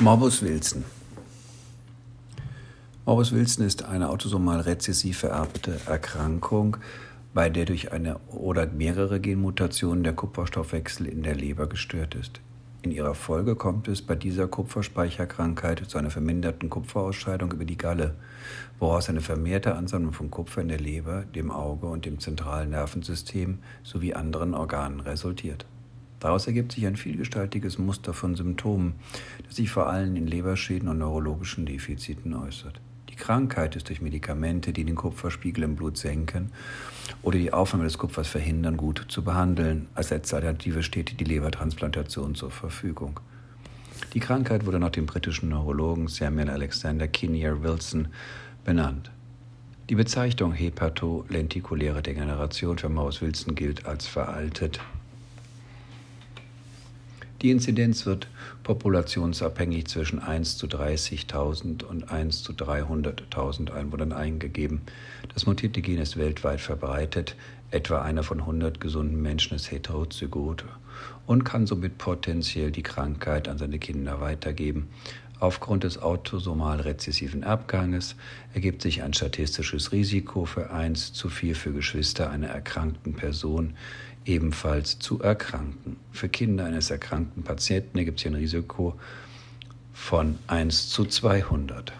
Morbus Wilson. Morbus Wilson ist eine autosomal rezessiv vererbte Erkrankung, bei der durch eine oder mehrere Genmutationen der Kupferstoffwechsel in der Leber gestört ist. In ihrer Folge kommt es bei dieser Kupferspeicherkrankheit zu einer verminderten Kupferausscheidung über die Galle, woraus eine vermehrte Ansammlung von Kupfer in der Leber, dem Auge und dem zentralen Nervensystem sowie anderen Organen resultiert. Daraus ergibt sich ein vielgestaltiges Muster von Symptomen, das sich vor allem in Leberschäden und neurologischen Defiziten äußert. Die Krankheit ist durch Medikamente, die den Kupferspiegel im Blut senken oder die Aufnahme des Kupfers verhindern, gut zu behandeln. Als letzte Alternative steht die Lebertransplantation zur Verfügung. Die Krankheit wurde nach dem britischen Neurologen Samuel Alexander Kinnear Wilson benannt. Die Bezeichnung hepatolentikuläre Degeneration für Maus Wilson gilt als veraltet. Die Inzidenz wird populationsabhängig zwischen 1 zu 30.000 und 1 zu 300.000 Einwohnern eingegeben. Das mutierte Gen ist weltweit verbreitet. Etwa einer von 100 gesunden Menschen ist heterozygot und kann somit potenziell die Krankheit an seine Kinder weitergeben. Aufgrund des autosomal rezessiven Erbganges ergibt sich ein statistisches Risiko für 1 zu 4 für Geschwister einer erkrankten Person ebenfalls zu erkranken. Für Kinder eines erkrankten Patienten ergibt sich ein Risiko von 1 zu 200.